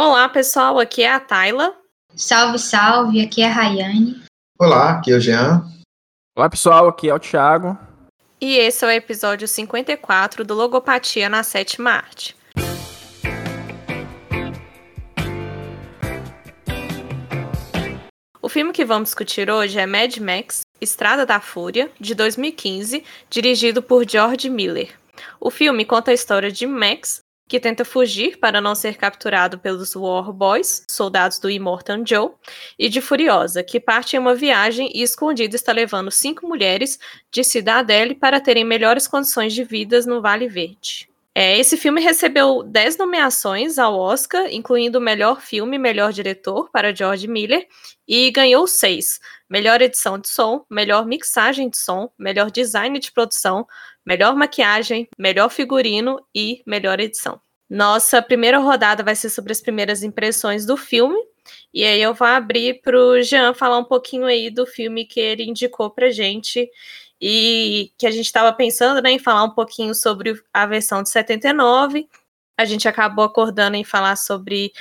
Olá, pessoal, aqui é a Tayla. Salve, salve, aqui é a Rayane. Olá, aqui é o Jean. Olá, pessoal, aqui é o Thiago. E esse é o episódio 54 do Logopatia na Sétima Arte. O filme que vamos discutir hoje é Mad Max Estrada da Fúria, de 2015, dirigido por George Miller. O filme conta a história de Max, que tenta fugir para não ser capturado pelos War Boys, soldados do Immortan Joe, e de Furiosa, que parte em uma viagem e escondida está levando cinco mulheres de Cidadele para terem melhores condições de vida no Vale Verde. É, esse filme recebeu 10 nomeações ao Oscar, incluindo melhor filme e melhor diretor para George Miller, e ganhou seis: melhor edição de som, melhor mixagem de som, melhor design de produção, melhor maquiagem, melhor figurino e melhor edição. Nossa primeira rodada vai ser sobre as primeiras impressões do filme. E aí eu vou abrir para o Jean falar um pouquinho aí do filme que ele indicou para gente e que a gente estava pensando né, em falar um pouquinho sobre a versão de 79. A gente acabou acordando em falar sobre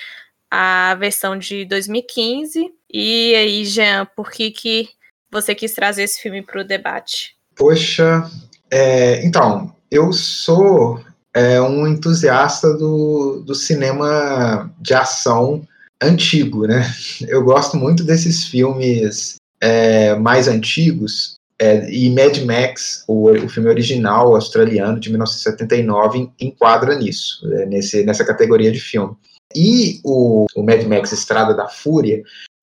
a versão de 2015. E aí, Jean, por que, que você quis trazer esse filme para o debate? Poxa, é, então, eu sou é, um entusiasta do, do cinema de ação antigo, né? Eu gosto muito desses filmes é, mais antigos, é, e Mad Max, o, o, filme original australiano de 1979, enquadra nisso, é, nesse, nessa categoria de filme. E o, o, Mad Max Estrada da Fúria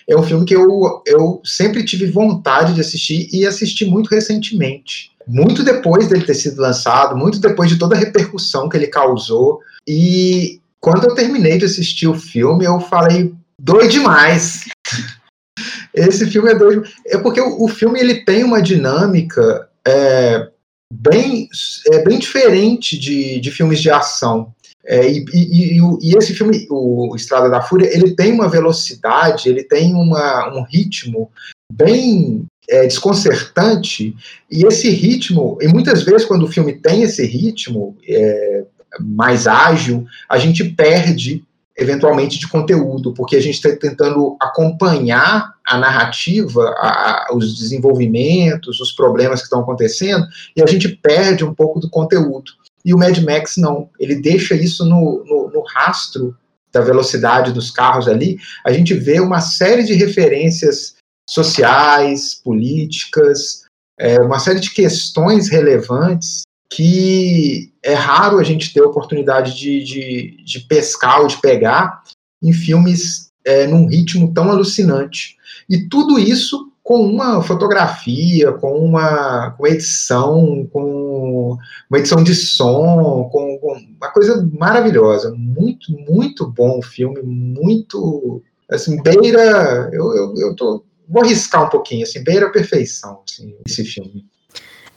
é um filme que eu, eu sempre tive vontade de assistir e assisti muito recentemente. Muito depois dele ter sido lançado, muito depois de toda a repercussão que ele causou. E quando eu terminei de assistir o filme, eu falei, doido demais. Esse filme é doido. É porque o, o filme ele tem uma dinâmica é, bem, é, bem diferente de, de filmes de ação. É, e, e, e, esse filme, o Estrada da Fúria, ele tem uma velocidade, ele tem uma, um ritmo bem é, desconcertante, e esse ritmo, e muitas vezes quando o filme tem esse ritmo é, mais ágil, a gente perde eventualmente de conteúdo, porque a gente está tentando acompanhar a narrativa, a, a, os desenvolvimentos, os problemas que estão acontecendo, e a gente perde um pouco do conteúdo. E o Mad Max não, ele deixa isso no, no, no rastro da velocidade dos carros ali, a gente vê uma série de referências sociais, políticas, é, uma série de questões relevantes que é raro a gente ter oportunidade de, de, de pescar ou de pegar em filmes é, num ritmo tão alucinante. E tudo isso com uma fotografia, com uma, com edição, com uma edição de som, com, com, uma coisa maravilhosa. Muito, muito bom o filme, muito. Assim, beira. Eu, eu, eu tô, vou arriscar um pouquinho, assim, beira a perfeição, assim, esse filme.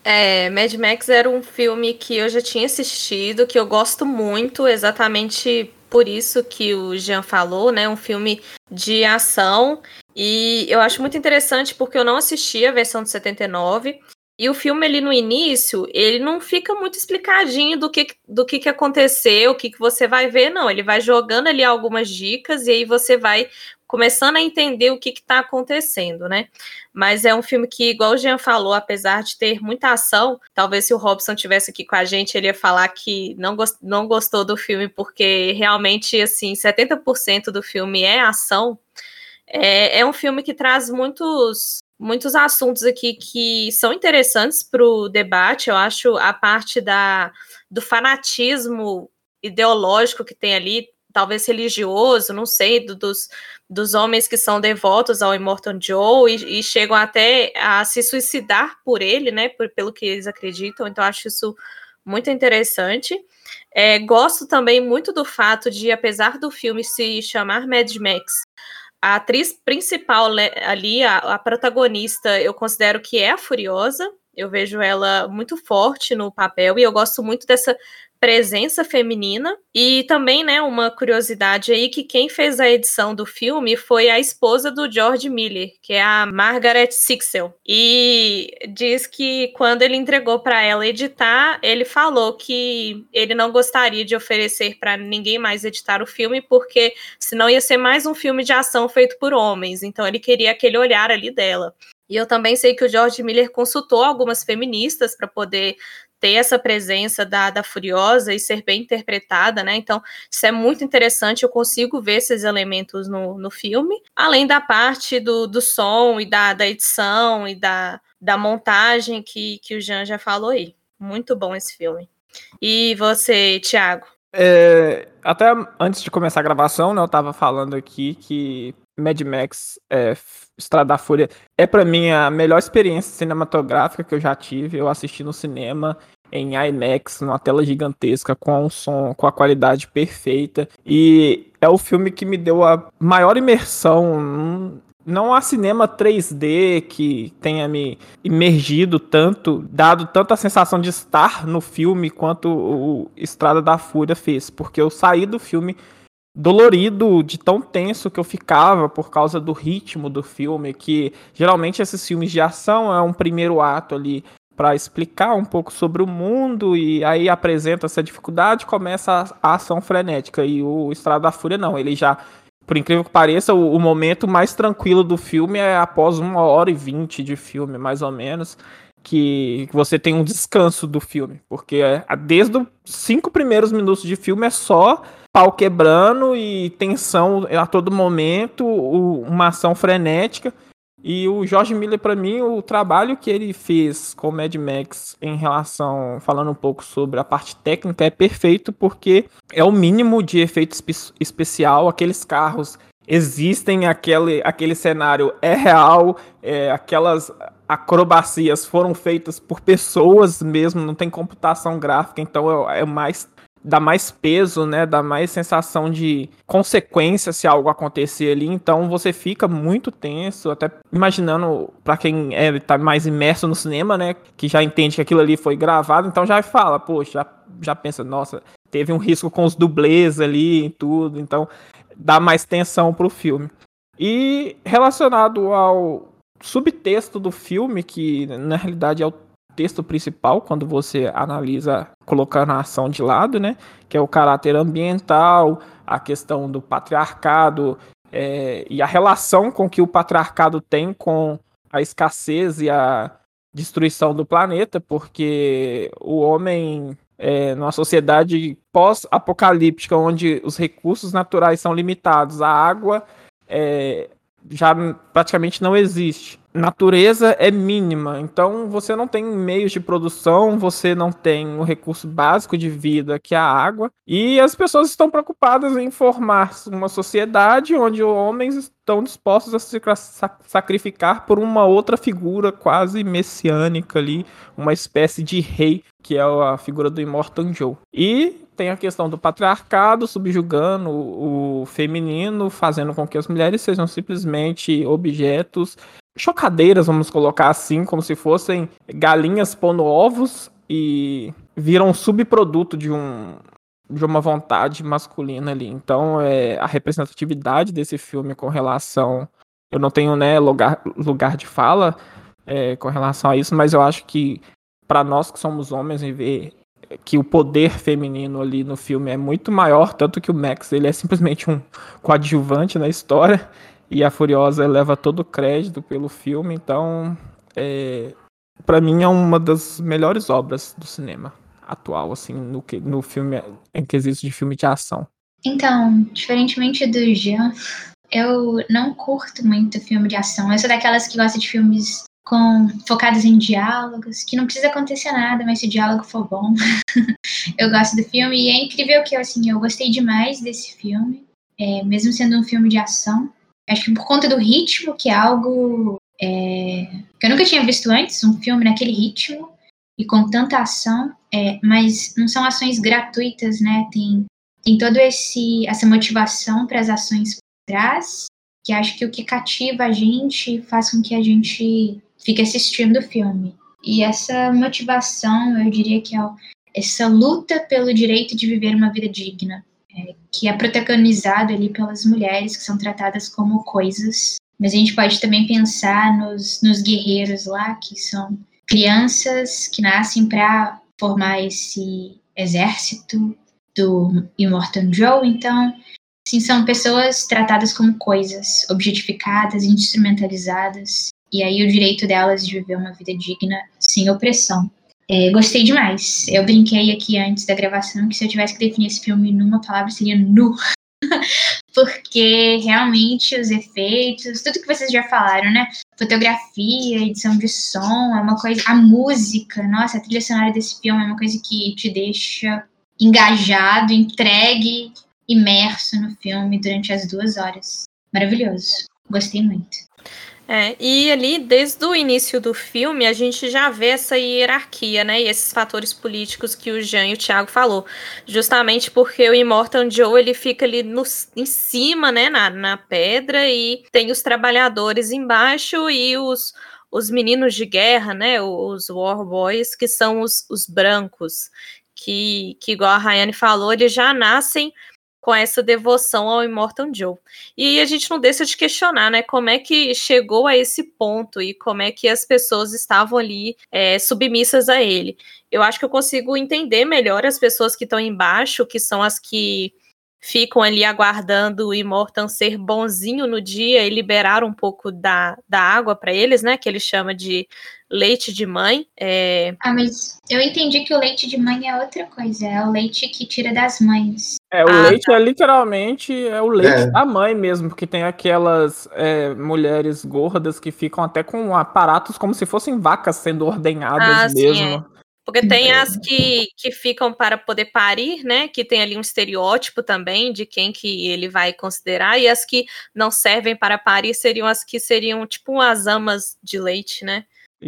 É, Mad Max era um filme que eu já tinha assistido, que eu gosto muito, exatamente por isso que o Jean falou, né? Um filme de ação. E eu acho muito interessante porque eu não assisti a versão de 79. E o filme ali no início, ele não fica muito explicadinho do que, do que, que aconteceu, o que, que você vai ver, não. Ele vai jogando ali algumas dicas e aí você vai começando a entender o que está acontecendo, né? Mas é um filme que, igual o Jean falou, apesar de ter muita ação, talvez se o Robson tivesse aqui com a gente, ele ia falar que não, gost não gostou do filme, porque realmente, assim, 70% do filme é ação. É, é um filme que traz muitos muitos assuntos aqui que são interessantes para o debate. Eu acho a parte da, do fanatismo ideológico que tem ali, talvez religioso, não sei, do, dos, dos homens que são devotos ao Immortal Joe e, e, chegam até a se suicidar por ele, né, por, pelo que eles acreditam. Então, acho isso muito interessante. É, gosto também muito do fato de, apesar do filme se chamar Mad Max, a atriz principal ali, a, a protagonista, eu considero que é a Furiosa. Eu vejo ela muito forte no papel e eu gosto muito dessa presença feminina e também, né, uma curiosidade aí que quem fez a edição do filme foi a esposa do George Miller, que é a Margaret Sixel. E diz que quando ele entregou para ela editar, ele falou que ele não gostaria de oferecer para ninguém mais editar o filme porque senão ia ser mais um filme de ação feito por homens. Então ele queria aquele olhar ali dela. E eu também sei que o George Miller consultou algumas feministas para poder ter essa presença da, da Furiosa e ser bem interpretada, né? Então, isso é muito interessante, eu consigo ver esses elementos no, no filme, além da parte do, do som e da, da edição e da, da montagem que, que o Jean já falou aí. Muito bom esse filme. E você, Thiago? É, até antes de começar a gravação, né, eu tava falando aqui que Mad Max é, Estrada da Fúria é para mim a melhor experiência cinematográfica que eu já tive. Eu assisti no cinema em IMAX, numa tela gigantesca, com um som, com a qualidade perfeita. E é o filme que me deu a maior imersão. Não há cinema 3D que tenha me imergido tanto, dado tanta sensação de estar no filme quanto o Estrada da Fúria fez, porque eu saí do filme dolorido de tão tenso que eu ficava por causa do ritmo do filme, que geralmente esses filmes de ação é um primeiro ato ali para explicar um pouco sobre o mundo e aí apresenta essa dificuldade, começa a, ação frenética. E o Estrada da Fúria não, ele já por incrível que pareça, o, o momento mais tranquilo do filme é após uma hora e vinte de filme, mais ou menos que você tem um descanso do filme, porque é, desde os cinco primeiros minutos de filme é só pau quebrando e tensão a todo momento, uma ação frenética. E o George Miller, para mim, o trabalho que ele fez com o Mad Max em relação, falando um pouco sobre a parte técnica, é perfeito porque é o mínimo de efeito espe especial. Aqueles carros existem, aquele, aquele cenário é real, é, aquelas acrobacias foram feitas por pessoas mesmo, não tem computação gráfica, então é, é mais dá mais peso, né? Dá mais sensação de consequência se algo acontecer ali. Então você fica muito tenso, até imaginando para quem é, tá mais imerso no cinema, né? Que já entende que aquilo ali foi gravado, então já fala, poxa, já, já pensa, nossa, teve um risco com os dublês ali e tudo, então dá mais tensão pro filme. E relacionado ao subtexto do filme, que na realidade é o texto principal quando você analisa colocando a ação de lado, né? Que é o caráter ambiental, a questão do patriarcado é, e a relação com que o patriarcado tem com a escassez e a destruição do planeta, porque o homem é, numa sociedade pós-apocalíptica, onde os recursos naturais são limitados, a água é, já praticamente não existe. Natureza é mínima, então você não tem meios de produção, você não tem o recurso básico de vida que é a água, e as pessoas estão preocupadas em formar uma sociedade onde homens estão dispostos a se sacrificar por uma outra figura quase messiânica ali, uma espécie de rei, que é a figura do Immortan Joe. E tem a questão do patriarcado subjugando o, feminino, fazendo com que as mulheres sejam simplesmente objetos, chocadeiras, vamos colocar assim, como se fossem galinhas pondo ovos e viram subproduto de um de uma vontade masculina ali. Então, é, a representatividade desse filme com relação. Eu não tenho né, lugar, lugar de fala é, com relação a isso, mas eu acho que para nós que somos homens e ver que o poder feminino ali no filme é muito maior, tanto que o Max ele é simplesmente um coadjuvante na história e a Furiosa leva todo o crédito pelo filme, então é, para mim é uma das melhores obras do cinema atual, assim, no, que, no filme em quesito de filme de ação. Então, diferentemente do Jean, eu não curto muito filme de ação. Eu sou daquelas que gosta de filmes com focados em diálogos, que não precisa acontecer nada, mas se o diálogo for bom, eu gosto do filme e é incrível que assim eu gostei demais desse filme, é, mesmo sendo um filme de ação. Acho que por conta do ritmo, que é algo é, que eu nunca tinha visto antes, um filme naquele ritmo e com tanta ação, é, mas não são ações gratuitas, né? Tem tem todo esse essa motivação para as ações por trás, que acho que o que cativa a gente faz com que a gente fique assistindo o filme. E essa motivação, eu diria que é, essa luta pelo direito de viver uma vida digna, é, que é protagonizado ali pelas mulheres que são tratadas como coisas. Mas a gente pode também pensar nos, nos guerreiros lá, que são crianças que nascem para formar esse exército do Immortal Joe. Então, sim, são pessoas tratadas como coisas, objetificadas, instrumentalizadas. E aí o direito delas de viver uma vida digna sem opressão. É, gostei demais. Eu brinquei aqui antes da gravação que se eu tivesse que definir esse filme numa palavra seria nu. Porque realmente os efeitos, tudo que vocês já falaram, né? Fotografia, edição de som, é uma coisa. A música, nossa, a trilha sonora desse filme é uma coisa que te deixa engajado, entregue, imerso no filme durante as duas horas. Maravilhoso. Gostei muito. É, e ali, desde o início do filme, a gente já vê essa hierarquia, né? E esses fatores políticos que o Jean e o Thiago falou. Justamente porque o Immortal Joe, ele fica ali no, em cima, né? Na, na pedra, e tem os trabalhadores embaixo e os, os meninos de guerra, né? Os War Boys, que são os, os brancos. Que, que, igual a Rayane falou, eles já nascem com essa devoção ao Immortal Joe. E a gente não deixa de questionar, né, como é que chegou a esse ponto e como é que as pessoas estavam ali é, submissas a ele. Eu acho que eu consigo entender melhor as pessoas que estão embaixo, que são as que ficam ali aguardando o Immortan ser bonzinho no dia e liberar um pouco da, da água para eles, né? Que ele chama de leite de mãe. É... Ah, mas eu entendi que o leite de mãe é outra coisa, é o leite que tira das mães. É, o ah, leite tá. é literalmente é o leite é. da mãe mesmo, porque tem aquelas é, mulheres gordas que ficam até com aparatos como se fossem vacas sendo ordenhadas ah, mesmo. Sim, é. Porque tem as que, que ficam para poder parir, né? Que tem ali um estereótipo também de quem que ele vai considerar, e as que não servem para parir seriam as que seriam tipo as amas de leite, né?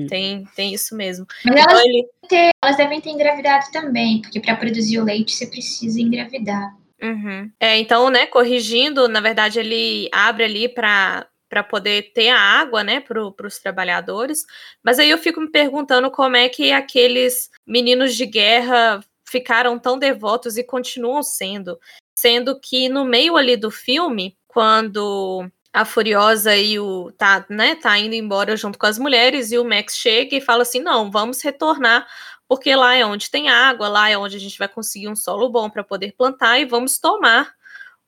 Tem, tem isso mesmo. Mas então, elas, ele... ter, elas devem ter engravidado também, porque para produzir o leite você precisa engravidar. Uhum. É, então, né, corrigindo, na verdade, ele abre ali para para poder ter a água, né, para os trabalhadores. Mas aí eu fico me perguntando como é que aqueles meninos de guerra ficaram tão devotos e continuam sendo, sendo que no meio ali do filme, quando a Furiosa e o tá, né, tá indo embora junto com as mulheres e o Max chega e fala assim: "Não, vamos retornar porque lá é onde tem água, lá é onde a gente vai conseguir um solo bom para poder plantar e vamos tomar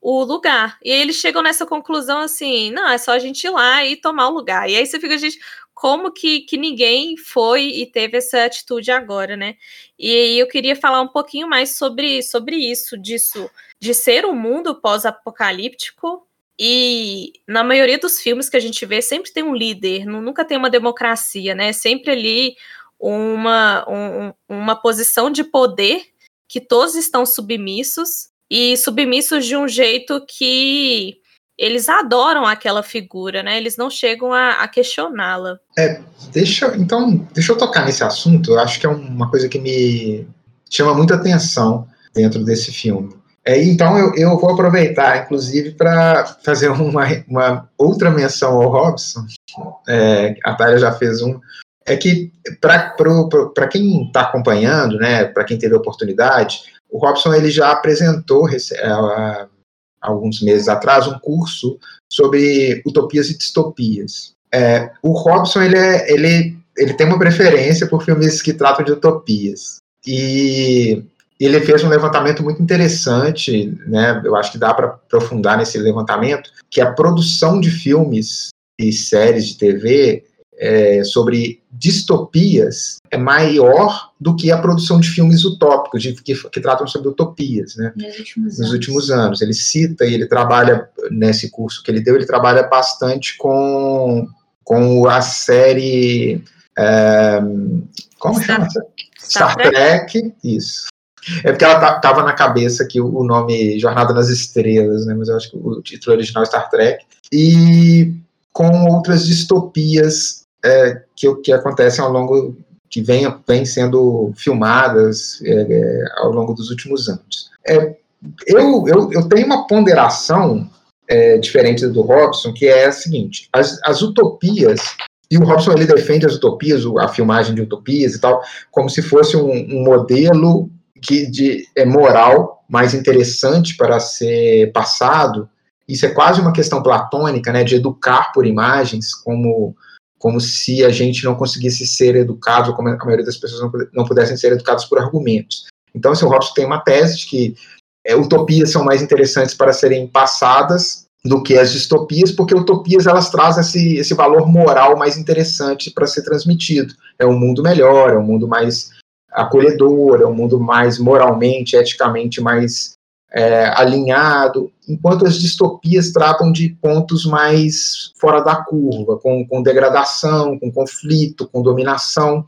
o lugar. E eles chegam nessa conclusão assim: não, é só a gente ir lá e tomar o lugar. E aí você fica, gente, como que, que ninguém foi e teve essa atitude agora, né? E eu queria falar um pouquinho mais sobre, sobre isso, disso, de ser um mundo pós-apocalíptico. E na maioria dos filmes que a gente vê, sempre tem um líder, nunca tem uma democracia, né? Sempre ali uma, um, uma posição de poder que todos estão submissos e submissos de um jeito que eles adoram aquela figura, né? Eles não chegam a, a questioná-la. É, deixa, então, deixa eu tocar nesse assunto. Eu acho que é uma coisa que me chama muita atenção dentro desse filme. É, então eu, eu vou aproveitar, inclusive, para fazer uma, uma outra menção ao Robson. É, a Thalia já fez um. É que, para quem está acompanhando, né, para quem teve a oportunidade, o Robson ele já apresentou há alguns meses atrás um curso sobre utopias e distopias. É, o Robson ele, é, ele, ele tem uma preferência por filmes que tratam de utopias e ele fez um levantamento muito interessante, né? Eu acho que dá para aprofundar nesse levantamento que a produção de filmes e séries de TV é, sobre distopias é maior do que a produção de filmes utópicos, de, que, que, tratam sobre utopias, né? Nos últimos, Nos últimos anos. Ele cita e ele trabalha, nesse curso que ele deu, ele trabalha bastante com, com a série. É, como Star, chama? Star, Star Trek? Trek? Isso. É porque ela estava na cabeça que o nome Jornada nas Estrelas, né? Mas eu acho que o título original é Star Trek. E com outras distopias é, que, que acontecem ao longo, que vem, vem sendo filmadas é, é, ao longo dos últimos anos. É, eu, eu, eu tenho uma ponderação é, diferente do Robson, que é a seguinte: as, as utopias e o Robson ele defende as utopias, a filmagem de utopias e tal, como se fosse um, um modelo que de é, moral mais interessante para ser passado. Isso é quase uma questão platônica, né, de educar por imagens, como como se a gente não conseguisse ser educado, como a maioria das pessoas não, pudessem ser educados por argumentos. Então, assim, o Robson tem uma tese de que é, utopias são mais interessantes para serem passadas do que as distopias, porque utopias elas trazem esse, esse valor moral mais interessante para ser transmitido. É um mundo melhor, é um mundo mais acolhedor, é um mundo mais moralmente, eticamente mais é, alinhado, enquanto as distopias tratam de pontos mais fora da curva, com, com degradação, com conflito, com dominação.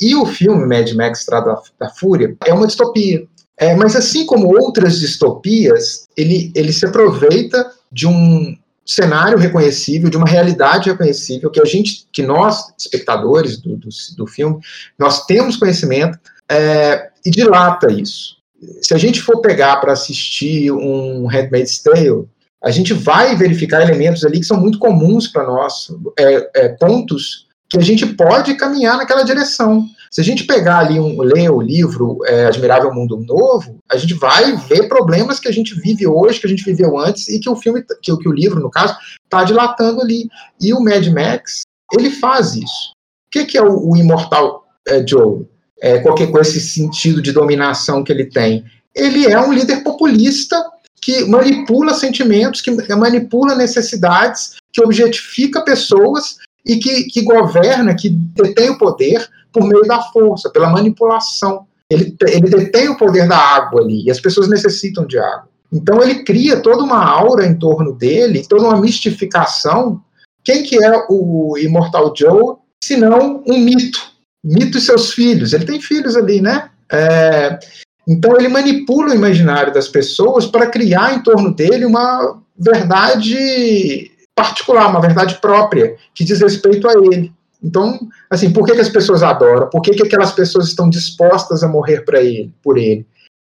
E o filme Mad Max Estrada da Fúria é uma distopia. É, mas assim como outras distopias, ele, ele se aproveita de um cenário reconhecível, de uma realidade reconhecível, que a gente, que nós, espectadores do, do, do filme, nós temos conhecimento é, e dilata isso se a gente for pegar para assistir um Handmaid's Tale, a gente vai verificar elementos ali que são muito comuns para nós, é, é, pontos que a gente pode caminhar naquela direção. Se a gente pegar ali um ler o livro é, Admirável Mundo Novo, a gente vai ver problemas que a gente vive hoje, que a gente viveu antes e que o filme, que, que o livro no caso, está dilatando ali. E o Mad Max ele faz isso. O que, que é o, o imortal é, Joe? É, qualquer com esse sentido de dominação que ele tem. Ele é um líder populista que manipula sentimentos, que manipula necessidades, que objetifica pessoas e que, que governa, que detém o poder por meio da força, pela manipulação. Ele, ele detém o poder da água ali, e as pessoas necessitam de água. Então ele cria toda uma aura em torno dele, toda uma mistificação. Quem que é o Imortal Joe, se não um mito? Mito e seus filhos. Ele tem filhos ali, né? É, então ele manipula o imaginário das pessoas para criar em torno dele uma verdade particular, uma verdade própria, que diz respeito a ele. Então, assim, por que, que as pessoas adoram? Por que, que aquelas pessoas estão dispostas a morrer para ele, por ele?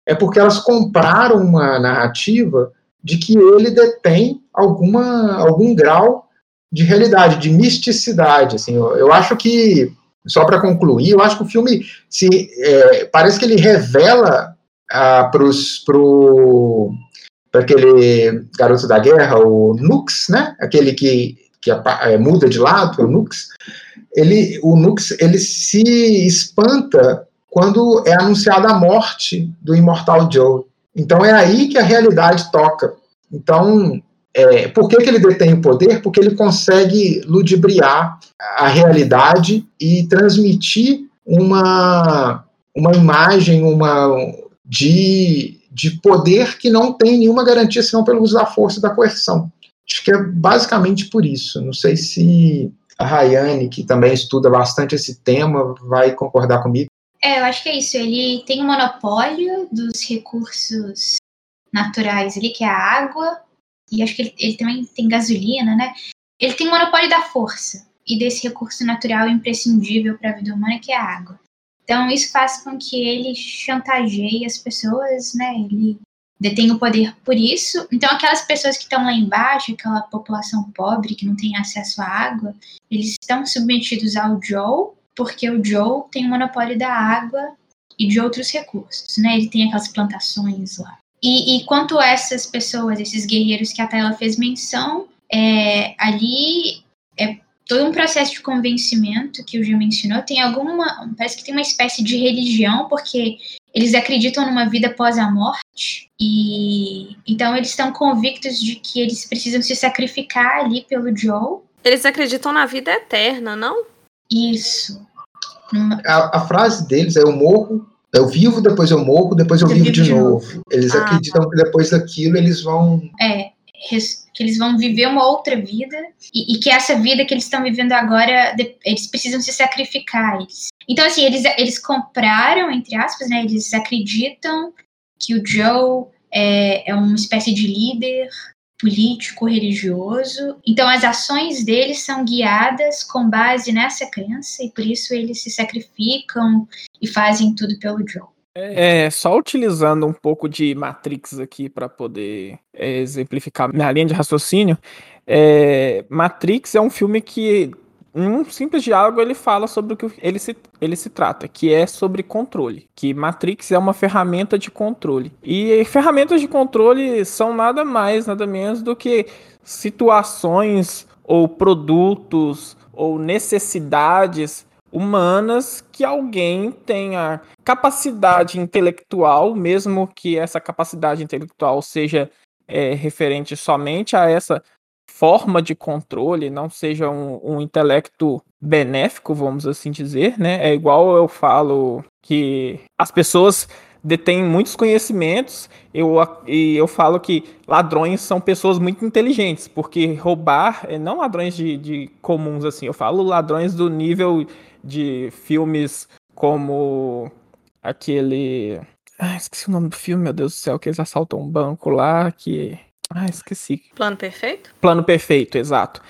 É porque elas compraram uma narrativa de que ele detém alguma, algum grau de realidade, de misticidade. Assim, eu, eu acho que só para concluir, eu acho que o filme se é, parece que ele revela ah, para aquele garoto da guerra, o Nux, né? Aquele que, que é, muda de lado, o Nux. Ele, o Nux, ele se espanta quando é anunciada a morte do Imortal Joe. Então é aí que a realidade toca. Então é, por que, que ele detém o poder? Porque ele consegue ludibriar a realidade e transmitir uma, uma imagem uma, de, de poder que não tem nenhuma garantia senão pelo uso da força e da coerção. Acho que é basicamente por isso. Não sei se a Rayane, que também estuda bastante esse tema, vai concordar comigo. É, eu acho que é isso. Ele tem o um monopólio dos recursos naturais ali, que é a água, e acho que ele, ele também tem gasolina, né? Ele tem o monopólio da força e desse recurso natural imprescindível para a vida humana, que é a água. Então, isso faz com que ele chantageie as pessoas, né? Ele detém o poder por isso. Então, aquelas pessoas que estão lá embaixo, aquela população pobre que não tem acesso à água, eles estão submetidos ao Joe, porque o Joe tem o monopólio da água e de outros recursos, né? Ele tem aquelas plantações lá. E, e quanto a essas pessoas, esses guerreiros que a Tayla fez menção, é, ali é todo um processo de convencimento que o Gil mencionou. Tem alguma. Parece que tem uma espécie de religião, porque eles acreditam numa vida após a morte. E então eles estão convictos de que eles precisam se sacrificar ali pelo Joe. Eles acreditam na vida eterna, não? Isso. A, a frase deles é: Eu morro eu vivo, depois eu morro, depois eu, eu vivo, vivo, de, de novo. novo. Eles ah, acreditam tá. que depois daquilo eles vão. É, que eles vão viver uma outra vida e, e que essa vida que eles estão vivendo agora, eles precisam se sacrificar. Eles. Então, assim, eles, eles compraram, entre aspas, né? Eles acreditam que o Joe é, é uma espécie de líder político, religioso. Então, as ações deles são guiadas com base nessa crença e por isso eles se sacrificam e fazem tudo pelo Joe. É, só utilizando um pouco de Matrix aqui para poder é, exemplificar minha linha de raciocínio. É, Matrix é um filme que um simples diálogo ele fala sobre o que ele se, ele se trata, que é sobre controle. Que Matrix é uma ferramenta de controle. E ferramentas de controle são nada mais, nada menos do que situações ou produtos ou necessidades humanas que alguém tenha capacidade intelectual, mesmo que essa capacidade intelectual seja é, referente somente a essa forma de controle, não seja um, um, intelecto benéfico, vamos assim dizer, né? É igual eu falo que as pessoas detêm muitos conhecimentos eu, e eu falo que ladrões são pessoas muito inteligentes, porque roubar, é não ladrões de, de comuns assim, eu falo ladrões do nível de filmes como aquele. Ah, esqueci o nome do filme, meu Deus do céu, que eles assaltam um banco lá, que. Ah, esqueci. Plano Perfeito? Plano Perfeito, exato.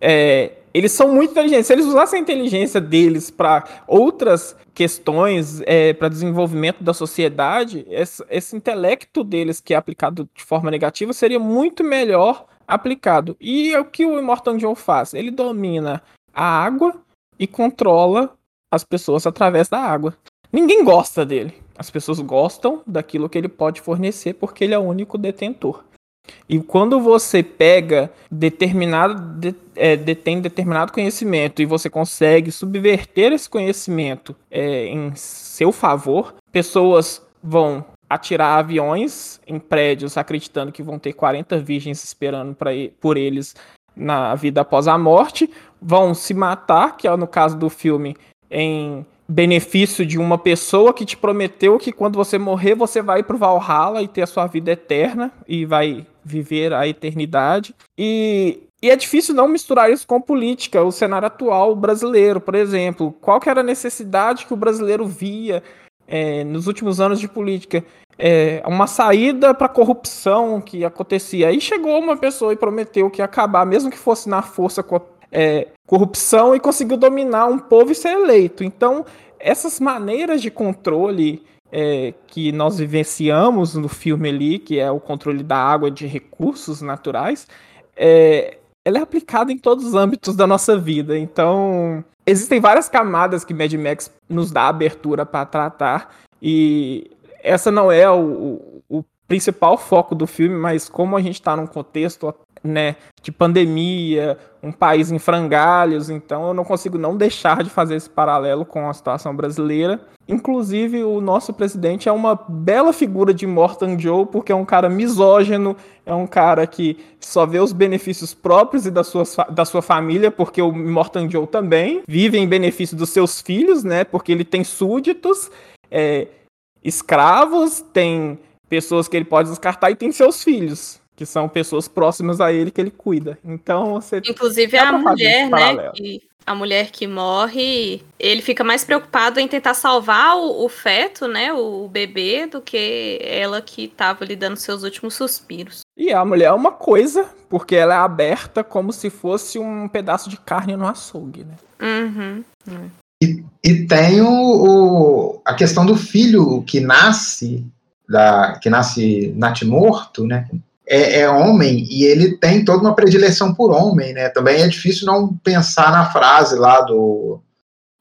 É, eles são muito inteligentes. Se eles usassem a inteligência deles para outras questões, é, para desenvolvimento da sociedade, esse, esse, intelecto deles que é aplicado de forma negativa seria muito melhor aplicado. E é o que o Immortal Joe faz? Ele domina a água e controla as pessoas através da água. Ninguém gosta dele. As pessoas gostam daquilo que ele pode fornecer porque ele é o único detentor. E quando você pega determinado, de, é, detém determinado conhecimento e você consegue subverter esse conhecimento é, em seu favor, pessoas vão atirar aviões em prédios acreditando que vão ter 40 virgens esperando pra, por eles na vida após a morte, vão se matar, que é no caso do filme, em benefício de uma pessoa que te prometeu que quando você morrer você vai pro Valhalla e ter a sua vida eterna e vai viver a eternidade. E, e é difícil não misturar isso com política, o cenário atual brasileiro, por exemplo. Qual que era a necessidade que o brasileiro via é, nos últimos anos de política? É, uma saída para corrupção que acontecia. Aí chegou uma pessoa e prometeu que ia acabar, mesmo que fosse na força é, corrupção, e conseguiu dominar um povo e ser eleito. Então, essas maneiras de controle é, que nós vivenciamos no filme ali, que é o controle da água de recursos naturais, é, ela é aplicada em todos os âmbitos da nossa vida. Então, existem várias camadas que Mad Max nos dá abertura para tratar, e essa não é o, o, principal foco do filme, mas como a gente está num contexto né, de pandemia, um país em frangalhos, então eu não consigo não deixar de fazer esse paralelo com a situação brasileira. Inclusive, o nosso presidente é uma bela figura de Morton Joe, porque é um cara misógino, é um cara que só vê os benefícios próprios e da sua, da sua família, porque o Morton Joe também vive em benefício dos seus filhos, né? Porque ele tem súditos, é, escravos, tem pessoas que ele pode descartar e tem seus filhos, que são pessoas próximas a ele que ele cuida. Então você Inclusive a mulher, né? Que, a mulher que morre, ele fica mais preocupado em tentar salvar o, o, feto, né? O bebê, do que ela que estava lhe dando seus últimos suspiros. E a mulher é uma coisa, porque ela é aberta como se fosse um pedaço de carne no açougue, né? Uhum. E, e tem o, o, a questão do filho que nasce da, que nasce natimorto, né? É, é, homem e ele tem toda uma predileção por homem, né? Também é difícil não pensar na frase lá do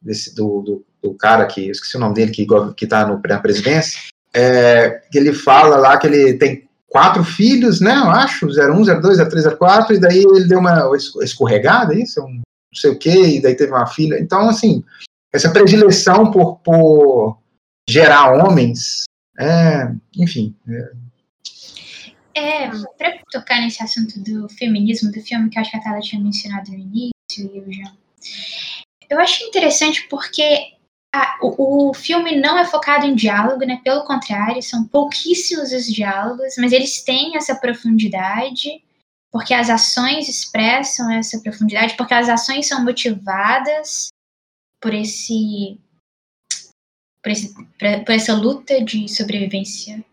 desse, do, do, do cara que esqueci o nome dele que que está na presidência, é, que ele fala lá que ele tem quatro filhos, né? Eu acho 01, 02, 03, 04 e daí ele deu uma escorregada, isso, um, não sei o que, e daí teve uma filha. Então assim, essa predileção por, por gerar homens é, enfim. É, é para tocar nesse assunto do feminismo do filme, que acho que a Tala tinha mencionado no início, e eu já. Eu acho interessante porque o, o, filme não é focado em diálogo, né? Pelo contrário, são pouquíssimos os diálogos, mas eles têm essa profundidade, porque as ações expressam essa profundidade, porque as ações são motivadas por esse por, esse, por essa luta de sobrevivência.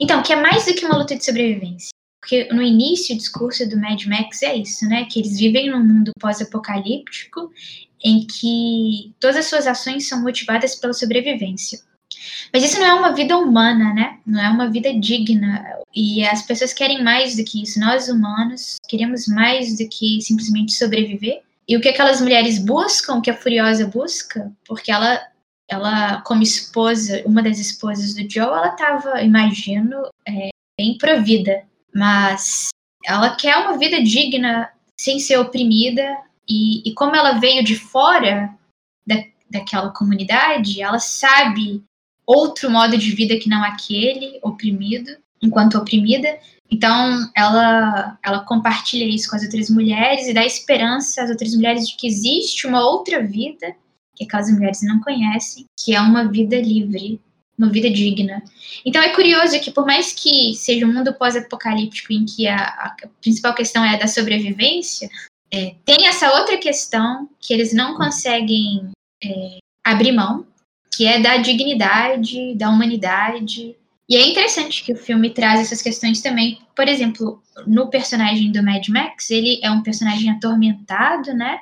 Então, que é mais do que uma luta de sobrevivência. Porque no início o discurso do Mad Max é isso, né? Que eles vivem num mundo pós-apocalíptico em que todas as suas ações são motivadas pela sobrevivência. Mas isso não é uma vida humana, né? Não é uma vida digna. E as pessoas querem mais do que isso. Nós, humanos, queremos mais do que simplesmente sobreviver. e o que aquelas mulheres buscam, o que a Furiosa busca, porque ela, ela como esposa, uma das esposas do Joe, ela estava, imagino, é, bem provida, mas ela quer uma vida digna, sem ser oprimida, e, e como ela veio de fora da, daquela comunidade, ela sabe outro modo de vida que não aquele oprimido, enquanto oprimida. Então, ela, ela compartilha isso com as outras mulheres e dá esperança às outras mulheres de que existe uma outra vida que aquelas mulheres não conhecem, que é uma vida livre, uma vida digna. Então, é curioso que, por mais que seja um mundo pós-apocalíptico em que a, a, principal questão é a da sobrevivência, é, tem essa outra questão que eles não conseguem é, abrir mão, que é da dignidade, da humanidade. E é interessante que o filme traz essas questões também. Por exemplo, no personagem do Mad Max, ele é um personagem atormentado, né?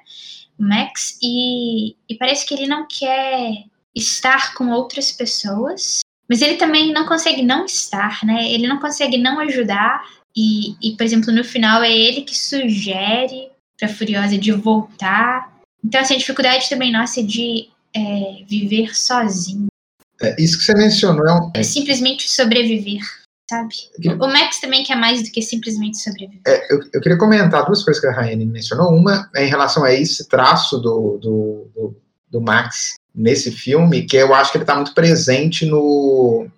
Max, e, e parece que ele não quer estar com outras pessoas, mas ele também não consegue não estar, né? Ele não consegue não ajudar. E, e por exemplo, no final é ele que sugere para Furiosa de voltar. Então, assim, a dificuldade também nossa de é, viver sozinho. É, isso que você mencionou é, um... é simplesmente sobreviver, sabe? O Max também quer mais do que simplesmente sobreviver. É, eu, eu, queria comentar duas coisas que a Rayane mencionou. Uma é em relação a esse traço do, do, do, do Max nesse filme, que eu acho que ele está muito presente no,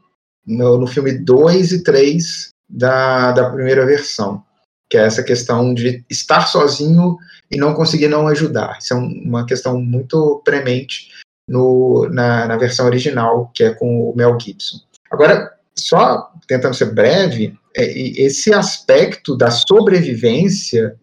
no, no filme 2 e 3 da, da primeira versão que é essa questão de estar sozinho e não conseguir não ajudar. Isso é uma questão muito premente no, na, na versão original, que é com o Mel Gibson. Agora, só tentando ser breve, é, esse aspecto da sobrevivência,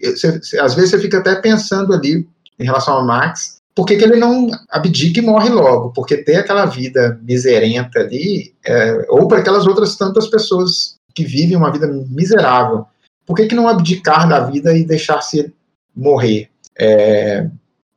às vezes você fica até pensando ali, em relação ao Max, por que, que ele não abdica e morre logo? Porque ter aquela vida miserenta ali, é, ou para aquelas outras tantas pessoas que vivem uma vida miserável, por que, que não abdicar da vida e deixar-se morrer? É,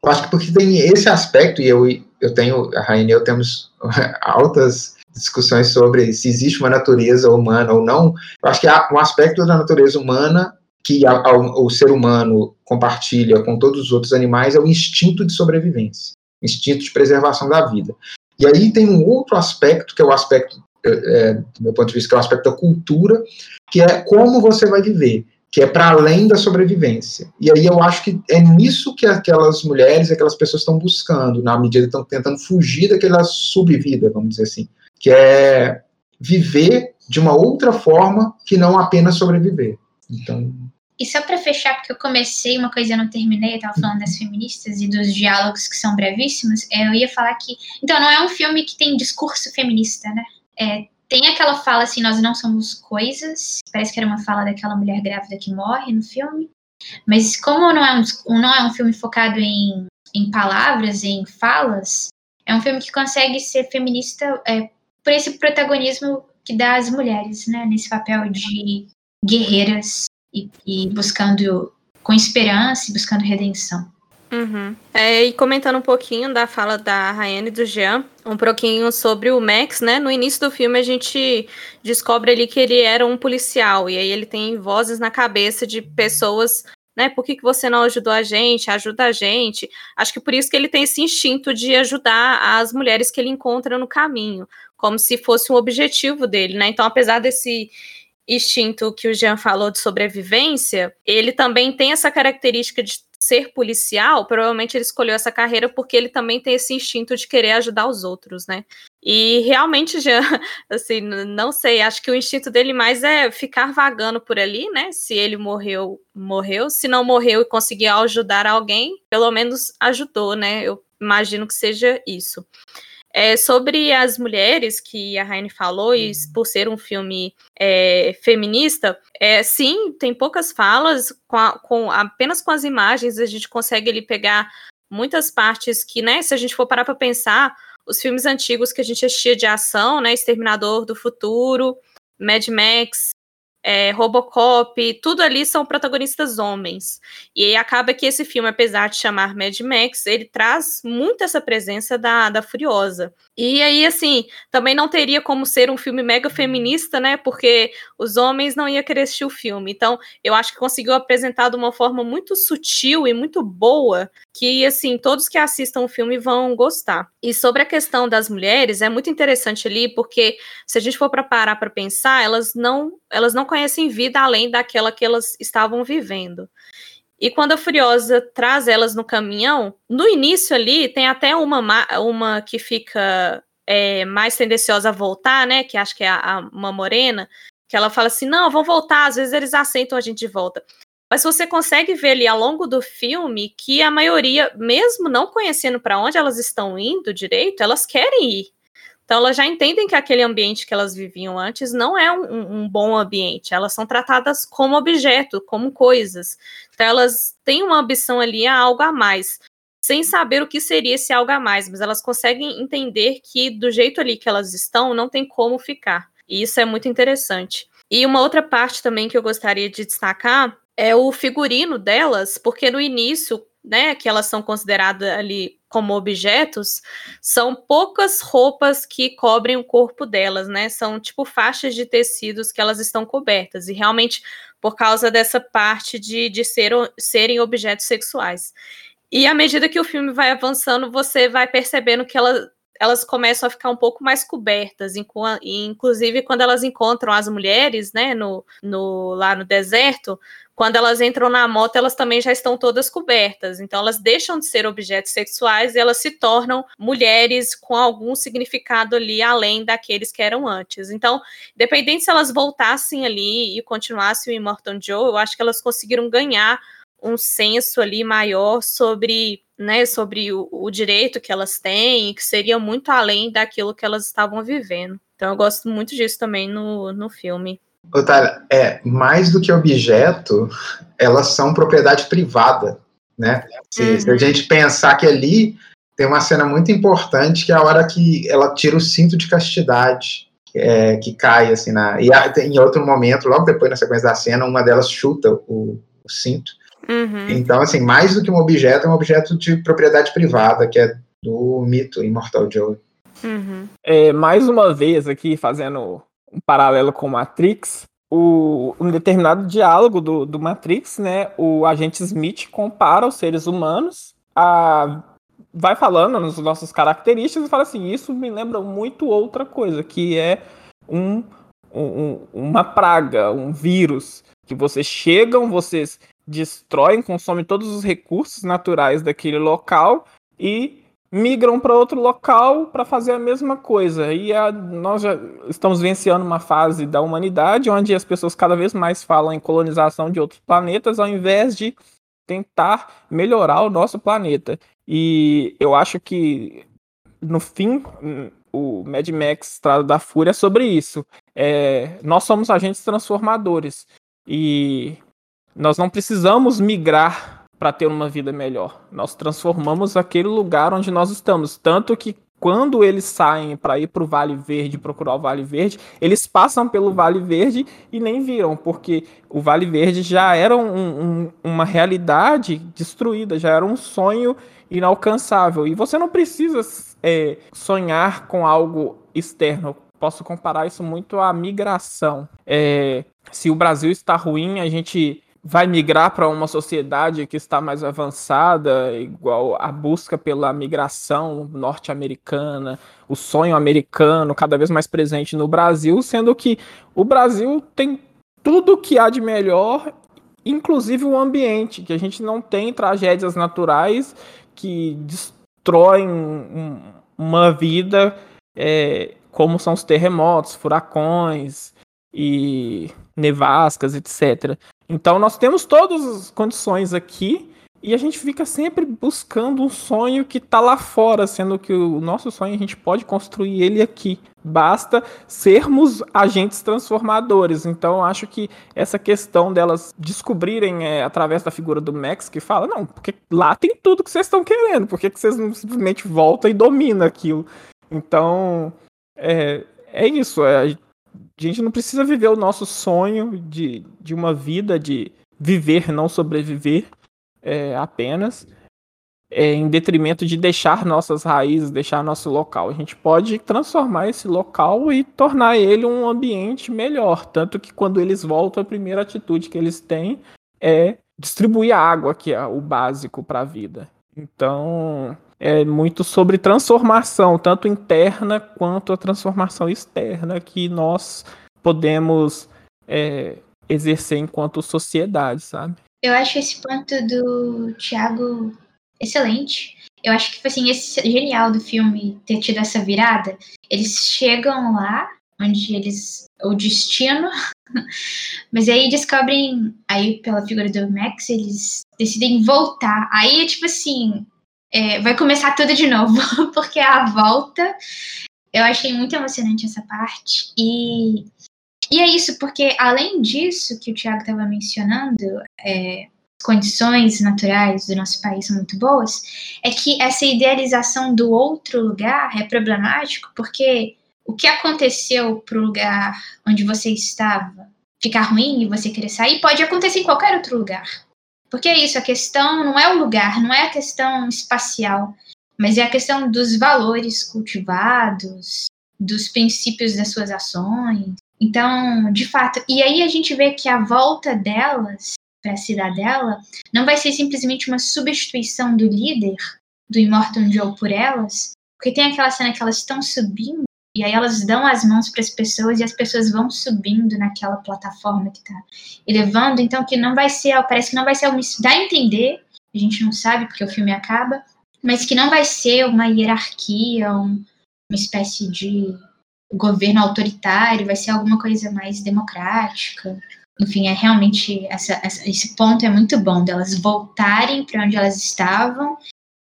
eu acho que porque tem esse aspecto, e eu, eu tenho, a Rainha e eu temos altas discussões sobre se existe uma natureza humana ou não. Eu acho que há um aspecto da natureza humana que a, a, o ser humano compartilha com todos os outros animais é o instinto de sobrevivência, instinto de preservação da vida. E aí tem um outro aspecto, que é o aspecto é, do meu ponto de vista, que é o aspecto da cultura, que é como você vai viver, que é para além da sobrevivência. E aí eu acho que é nisso que aquelas mulheres, aquelas pessoas estão buscando, na medida que estão tentando fugir daquela subvida, vamos dizer assim, que é viver de uma outra forma que não apenas sobreviver. Então, e só para fechar, porque eu comecei uma coisa e não terminei, eu estava falando das feministas e dos diálogos que são brevíssimos, é, eu ia falar que. Então, não é um filme que tem discurso feminista, né? É, tem aquela fala assim, nós não somos coisas. Parece que era uma fala daquela mulher grávida que morre no filme. Mas como não é um, não é um filme focado em, em palavras, em falas, é um filme que consegue ser feminista é, por esse protagonismo que dá às mulheres, né? Nesse papel de guerreiras e, e buscando com esperança e buscando redenção. Uhum. É, e comentando um pouquinho da fala da Rayane e do Jean, um pouquinho sobre o Max, né? No início do filme a gente descobre ali que ele era um policial, e aí ele tem vozes na cabeça de pessoas, né? Por que, que você não ajudou a gente? Ajuda a gente. Acho que por isso que ele tem esse instinto de ajudar as mulheres que ele encontra no caminho, como se fosse um objetivo dele, né? Então, apesar desse instinto que o Jean falou de sobrevivência, ele também tem essa característica de ser policial, provavelmente ele escolheu essa carreira porque ele também tem esse instinto de querer ajudar os outros, né? E realmente, já, assim, não sei, acho que o instinto dele mais é ficar vagando por ali, né? Se ele morreu, morreu. Se não morreu e conseguiu ajudar alguém, pelo menos ajudou, né? Eu imagino que seja isso. É, sobre as mulheres que a Raine falou, e uhum. por ser um filme é, feminista, é, sim, tem poucas falas, com, a, com, apenas com as imagens a gente consegue ali pegar muitas partes que, né, se a gente for parar para pensar, os filmes antigos que a gente assistia de ação, né, Exterminador do Futuro, Mad Max, é, Robocop, tudo ali são protagonistas homens. E aí acaba que esse filme, apesar de chamar Mad Max, ele traz muito essa presença da, da Furiosa. E aí, assim, também não teria como ser um filme mega feminista, né? Porque os homens não iam querer assistir o filme. Então, eu acho que conseguiu apresentar de uma forma muito sutil e muito boa que assim todos que assistam o filme vão gostar. E sobre a questão das mulheres é muito interessante ali porque se a gente for para parar para pensar, elas não elas não conhecem vida além daquela que elas estavam vivendo. E quando a Furiosa traz elas no caminhão, no início ali tem até uma uma que fica é, mais tendenciosa a voltar, né? Que acho que é a, a, uma morena, que ela fala assim: não, vão voltar, às vezes eles aceitam a gente de volta. Mas você consegue ver ali ao longo do filme que a maioria, mesmo não conhecendo para onde elas estão indo direito, elas querem ir. Então elas já entendem que aquele ambiente que elas viviam antes não é um, um, bom ambiente. Elas são tratadas como objeto, como coisas. Então elas têm uma ambição ali a algo a mais, sem saber o que seria esse algo a mais, mas elas conseguem entender que do jeito ali que elas estão, não tem como ficar. E isso é muito interessante. E uma outra parte também que eu gostaria de destacar é o figurino delas, porque no início, né, que elas são consideradas ali como objetos, são poucas roupas que cobrem o corpo delas, né? São tipo faixas de tecidos que elas estão cobertas, e realmente por causa dessa parte de, de ser, serem objetos sexuais. E à medida que o filme vai avançando, você vai percebendo que ela, elas começam a ficar um pouco mais cobertas, inclusive quando elas encontram as mulheres, né, no, no, lá no deserto, quando elas entram na moto, elas também já estão todas cobertas. Então, elas deixam de ser objetos sexuais e elas se tornam mulheres com algum significado ali além daqueles que eram antes. Então, dependendo se elas voltassem ali e continuassem o Immortal Joe, eu acho que elas conseguiram ganhar um senso ali maior sobre, né, sobre o, o direito que elas têm, que seria muito além daquilo que elas estavam vivendo. Então, eu gosto muito disso também no, no filme. Otália, é, mais do que objeto, elas são propriedade privada, né? Se, uhum. se, a gente pensar que ali tem uma cena muito importante que é a hora que ela tira o cinto de castidade, é, que cai assim na. E em outro momento, logo depois na sequência da cena, uma delas chuta o, o cinto. Uhum. Então, assim, mais do que um objeto, é um objeto de propriedade privada, que é do mito Immortal Joe. Uhum. É, mais uma vez aqui, fazendo um paralelo com Matrix, o, um determinado diálogo do, do Matrix, né, o agente Smith compara os seres humanos a vai falando nas nossas características e fala assim, isso me lembra muito outra coisa, que é um, um, uma praga, um vírus, que vocês chegam, vocês destroem, consomem todos os recursos naturais daquele local e migram para outro local para fazer a mesma coisa. E a, nós já estamos vencendo uma fase da humanidade onde as pessoas cada vez mais falam em colonização de outros planetas ao invés de tentar melhorar o nosso planeta. E eu acho que no fim o Mad Max Estrada da Fúria é sobre isso. É, nós somos agentes transformadores e nós não precisamos migrar para ter uma vida melhor. Nós transformamos aquele lugar onde nós estamos. Tanto que quando eles saem para ir para o Vale Verde, procurar o Vale Verde, eles passam pelo Vale Verde e nem viram, porque o Vale Verde já era um, um, uma realidade destruída, já era um sonho inalcançável. E você não precisa é, sonhar com algo externo. Posso comparar isso muito à migração. É, se o Brasil está ruim, a gente vai migrar para uma sociedade que está mais avançada, igual a busca pela migração norte-americana, o sonho americano cada vez mais presente no Brasil, sendo que o Brasil tem tudo que há de melhor, inclusive o ambiente, que a gente não tem tragédias naturais que destroem um, uma vida é, como são os terremotos, furacões e nevascas, etc. Então nós temos todas as condições aqui e a gente fica sempre buscando um sonho que está lá fora, sendo que o nosso sonho a gente pode construir ele aqui. Basta sermos agentes transformadores. Então acho que essa questão delas descobrirem é, através da figura do Max que fala, não, porque lá tem tudo que vocês estão querendo, por que vocês não simplesmente voltam e dominam aquilo? Então é, é isso. É, a gente não precisa viver o nosso sonho de, de uma vida de viver, não sobreviver é, apenas, é, em detrimento de deixar nossas raízes, deixar nosso local. A gente pode transformar esse local e tornar ele um ambiente melhor. Tanto que quando eles voltam, a primeira atitude que eles têm é distribuir a água, que é o básico para a vida. Então, é muito sobre transformação, tanto interna quanto a transformação externa que nós podemos é, exercer enquanto sociedade, sabe? Eu acho esse ponto do Thiago excelente. Eu acho que, assim, esse genial do filme ter tido essa virada. Eles chegam lá, onde eles. o destino. Mas aí descobrem, aí pela figura do Max, eles decidem voltar. Aí é tipo assim. É, vai começar tudo de novo, porque a volta. Eu achei muito emocionante essa parte. E e é isso, porque além disso que o Tiago estava mencionando, é, condições naturais do nosso país são muito boas, é que essa idealização do outro lugar é problemático, porque o que aconteceu para o lugar onde você estava ficar ruim e você querer sair pode acontecer em qualquer outro lugar. Porque é isso, a questão não é o lugar, não é a questão espacial, mas é a questão dos valores cultivados, dos princípios das suas ações, então, de fato, e aí a gente vê que a volta delas para a cidadela não vai ser simplesmente uma substituição do líder do Immortal Joe por elas, porque tem aquela cena que elas estão subindo e aí elas dão as mãos para as pessoas e as pessoas vão subindo naquela plataforma que está elevando, então que não vai ser, parece que não vai ser uma, dá a entender, a gente não sabe porque o filme acaba, mas que não vai ser uma hierarquia, um, uma espécie de governo autoritário, vai ser alguma coisa mais democrática. Enfim, é realmente essa, essa, esse ponto é muito bom delas voltarem para onde elas estavam,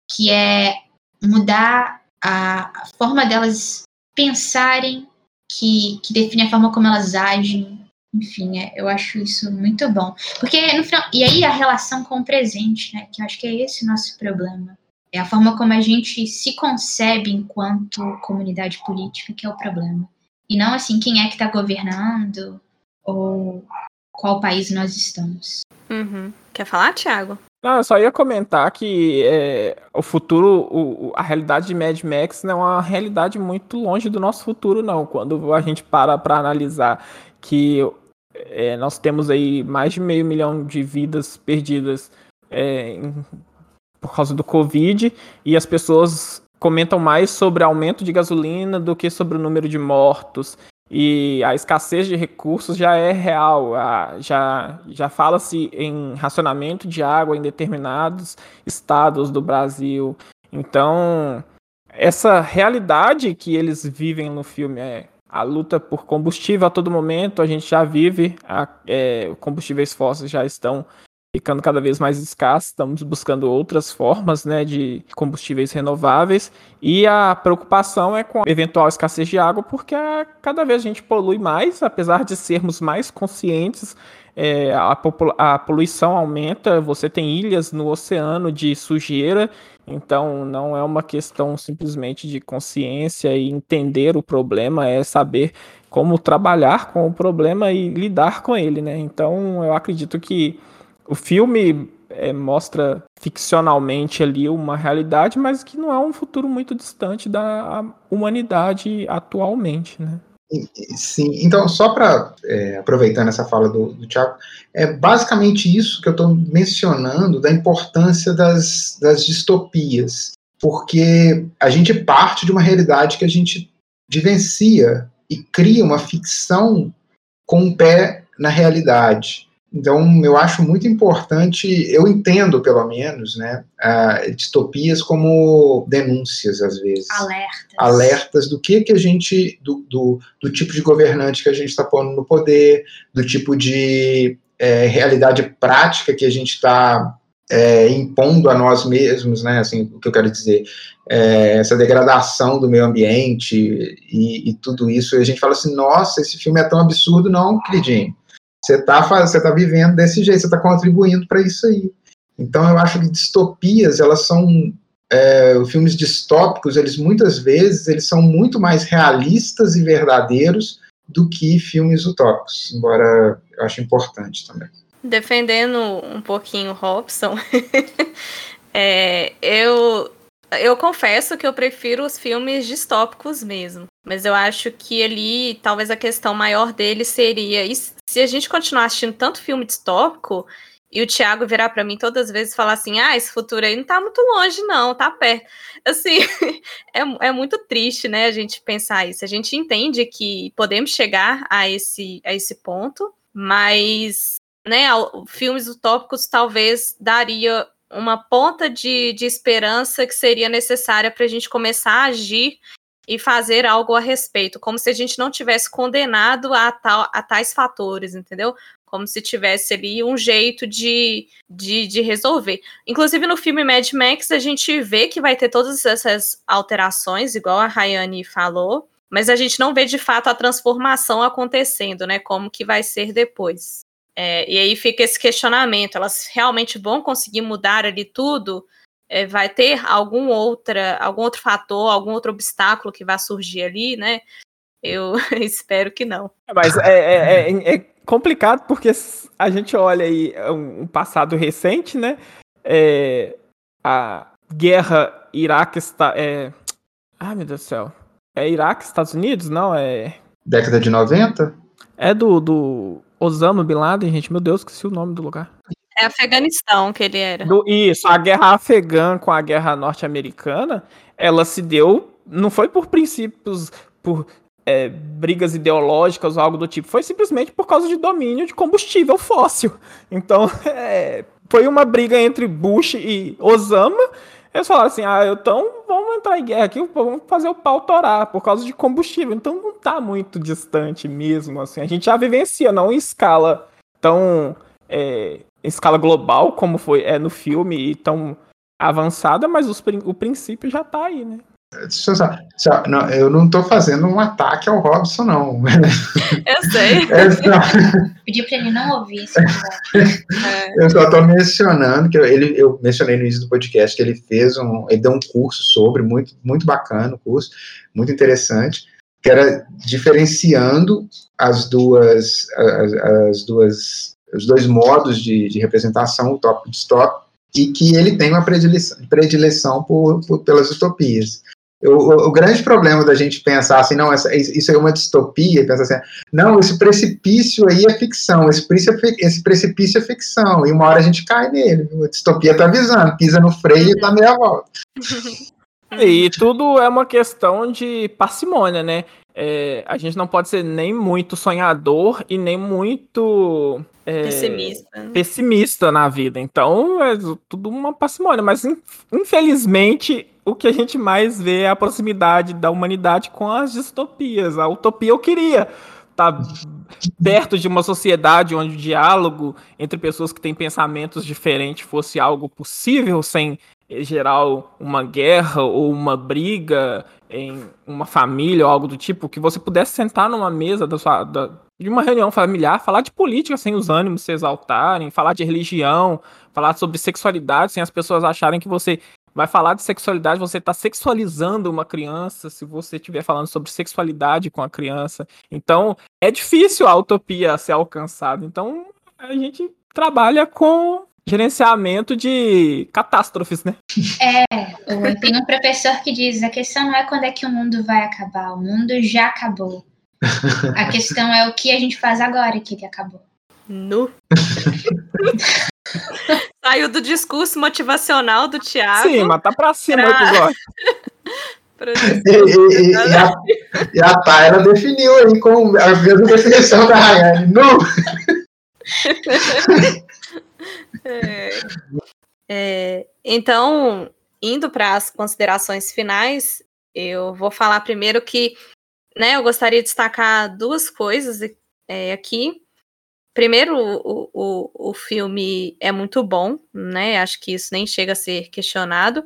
que é mudar a, a forma delas pensarem, que, que define a forma como elas agem. Enfim, é, eu acho isso muito bom. Porque no final. E aí a relação com o presente, né? Que eu acho que é esse o nosso problema. É a forma como a gente se concebe enquanto comunidade política que é o problema. E não assim quem é que está governando ou qual país nós estamos. Uhum. Quer falar, Thiago? Não, eu só ia comentar que é, o futuro, o, a realidade de Mad Max não é uma realidade muito longe do nosso futuro, não. Quando a gente para para analisar que é, nós temos aí mais de meio milhão de vidas perdidas é, em por causa do Covid e as pessoas comentam mais sobre aumento de gasolina do que sobre o número de mortos. E a escassez de recursos já é real, já, já fala-se em racionamento de água em determinados estados do Brasil. Então, essa realidade que eles vivem no filme é a luta por combustível a todo momento, a gente já vive, a, é, combustíveis fósseis já estão ficando cada vez mais escasso, estamos buscando outras formas né, de combustíveis renováveis e a preocupação é com a eventual escassez de água, porque cada vez a gente polui mais, apesar de sermos mais conscientes, é, a, a poluição aumenta, você tem ilhas no oceano de sujeira, então não é uma questão simplesmente de consciência e entender o problema, é saber como trabalhar com o problema e lidar com ele, né? Então eu acredito que o filme é, mostra ficcionalmente ali uma realidade, mas que não é um futuro muito distante da humanidade atualmente, né? Sim, então só para é, aproveitando essa fala do, do Tiago, é basicamente isso que eu estou mencionando da importância das, das distopias, porque a gente parte de uma realidade que a gente vivencia e cria uma ficção com um pé na realidade. Então, eu acho muito importante, eu entendo, pelo menos, né, uh, distopias como denúncias, às vezes. Alertas. Alertas do que, que a gente, do, do, do tipo de governante que a gente está pondo no poder, do tipo de é, realidade prática que a gente está é, impondo a nós mesmos, né, assim, o que eu quero dizer, é, essa degradação do meio ambiente e, e tudo isso, e a gente fala assim, nossa, esse filme é tão absurdo, não, queridinho você está você tá vivendo desse jeito, você está contribuindo para isso aí. Então eu acho que distopias, elas são é, filmes distópicos, eles muitas vezes eles são muito mais realistas e verdadeiros do que filmes utópicos, embora eu acho importante também. Defendendo um pouquinho Robson, é, eu eu confesso que eu prefiro os filmes distópicos mesmo. Mas eu acho que ali, talvez a questão maior dele seria: se a gente continuar assistindo tanto filme distópico, e o Thiago virar para mim todas as vezes falar assim: ah, esse futuro aí não tá muito longe, não, tá perto. Assim, é, é muito triste, né, a gente pensar isso. A gente entende que podemos chegar a esse, a esse ponto, mas, né, filmes utópicos talvez daria uma ponta de, de esperança que seria necessária para a gente começar a agir e fazer algo a respeito, como se a gente não tivesse condenado a, tal, a tais fatores, entendeu? como se tivesse ali um jeito de, de, de, resolver. Inclusive no filme Mad Max a gente vê que vai ter todas essas alterações, igual a Rayane falou, mas a gente não vê de fato a transformação acontecendo, né? Como que vai ser depois. É, e aí fica esse questionamento: elas realmente vão conseguir mudar ali tudo? É, vai ter algum outra, algum outro fator, algum outro obstáculo que vai surgir ali, né? Eu espero que não. Mas é, é, é, é complicado porque a gente olha aí um passado recente, né? É, a guerra Iraque está. É... Ai, meu Deus do céu. É Iraque, Estados Unidos? Não, é. Década de 90? É do, do Osama Bin Laden, gente. Meu Deus, esqueci o nome do lugar. É Afeganistão que ele era. Do, isso, a guerra afegã com a guerra norte-americana, ela se deu. Não foi por princípios, por é, brigas ideológicas ou algo do tipo. Foi simplesmente por causa de domínio de combustível fóssil. Então, é, foi uma briga entre Bush e Osama. Eles falaram assim: ah, então vamos entrar em guerra aqui, vamos fazer o pau torar por causa de combustível. Então não está muito distante mesmo. Assim. A gente já vivencia, não em escala tão. É, em escala global, como foi é, no filme, e tão avançada, mas os, o princípio já está aí, né? Não, eu não estou fazendo um ataque ao Robson, não. Eu sei. É, Pedi para ele não ouvir isso. É. Eu só estou mencionando que ele, eu mencionei no início do podcast que ele fez um, ele deu um curso sobre muito, muito bacana, o curso, muito interessante, que era diferenciando as duas, as, as duas, os dois modos de, de representação, o tópico e o distópico, e que ele tem uma predileção, predileção por, por, pelas utopias. O, o, grande problema da gente pensar assim, não, essa, isso é uma distopia, pensar assim, não, esse precipício aí é ficção, esse precipício, esse precipício é ficção, e uma hora a gente cai nele, a distopia tá avisando, pisa no freio e dá meia volta. E tudo é uma questão de parcimônia, né? É, a gente não pode ser nem muito sonhador e nem muito é, pessimista. pessimista na vida. Então é tudo uma parcimônia. Mas infelizmente o que a gente mais vê é a proximidade da humanidade com as distopias. A utopia eu queria estar tá perto de uma sociedade onde o diálogo entre pessoas que têm pensamentos diferentes fosse algo possível sem gerar uma guerra ou uma briga em uma família ou algo do tipo, que você pudesse sentar numa mesa da sua, da, de uma reunião familiar, falar de política sem os ânimos se exaltarem, falar de religião, falar sobre sexualidade sem as pessoas acharem que você vai falar de sexualidade, você está sexualizando uma criança, se você estiver falando sobre sexualidade com a criança. Então, é difícil a utopia ser alcançada. Então, a gente trabalha com gerenciamento de catástrofes, né? É, tem um professor que diz: a questão não é quando é que o mundo vai acabar, o mundo já acabou. A questão é o que a gente faz agora que ele acabou. Nu. Saiu do discurso motivacional do Thiago. Sim, mas tá pra cima o episódio. e, e, e, a, e a definiu aí com a mesma definição da Rayane. Nu! É, é, então, indo para as considerações finais, eu vou falar primeiro que né, eu gostaria de destacar duas coisas é, aqui. Primeiro, o, o, o filme é muito bom, né? Acho que isso nem chega a ser questionado.